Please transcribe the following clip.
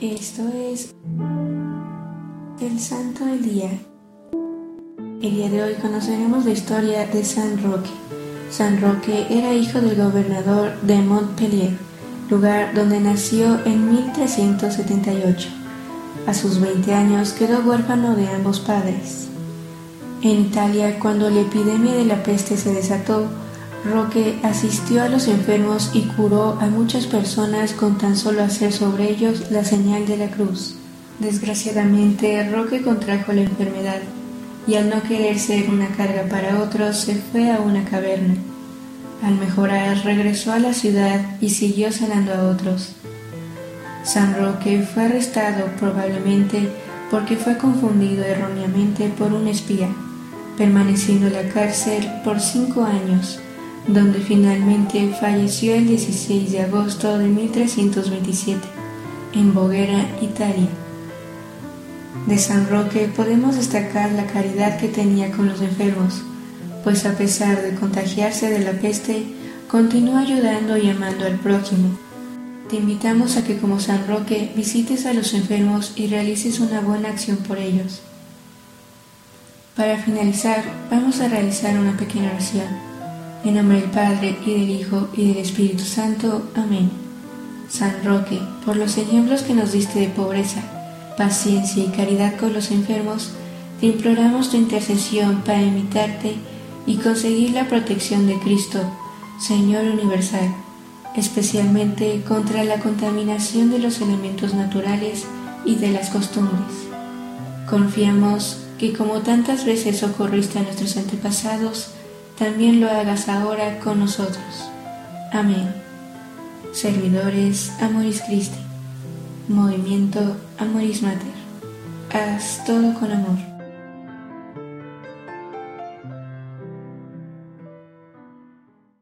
Esto es el Santo del Día. El día de hoy conoceremos la historia de San Roque. San Roque era hijo del gobernador de Montpellier, lugar donde nació en 1378. A sus 20 años quedó huérfano de ambos padres. En Italia, cuando la epidemia de la peste se desató, Roque asistió a los enfermos y curó a muchas personas con tan solo hacer sobre ellos la señal de la cruz. Desgraciadamente, Roque contrajo la enfermedad y al no querer ser una carga para otros, se fue a una caverna. Al mejorar, regresó a la ciudad y siguió sanando a otros. San Roque fue arrestado probablemente porque fue confundido erróneamente por un espía, permaneciendo en la cárcel por cinco años donde finalmente falleció el 16 de agosto de 1327, en Boguera, Italia. De San Roque podemos destacar la caridad que tenía con los enfermos, pues a pesar de contagiarse de la peste, continuó ayudando y amando al prójimo. Te invitamos a que como San Roque visites a los enfermos y realices una buena acción por ellos. Para finalizar, vamos a realizar una pequeña oración. En nombre del Padre, y del Hijo, y del Espíritu Santo. Amén. San Roque, por los ejemplos que nos diste de pobreza, paciencia y caridad con los enfermos, te imploramos tu intercesión para imitarte y conseguir la protección de Cristo, Señor universal, especialmente contra la contaminación de los elementos naturales y de las costumbres. Confiamos que como tantas veces socorriste a nuestros antepasados, también lo hagas ahora con nosotros. Amén. Servidores Amoris Christi. Movimiento Amoris Mater. Haz todo con amor.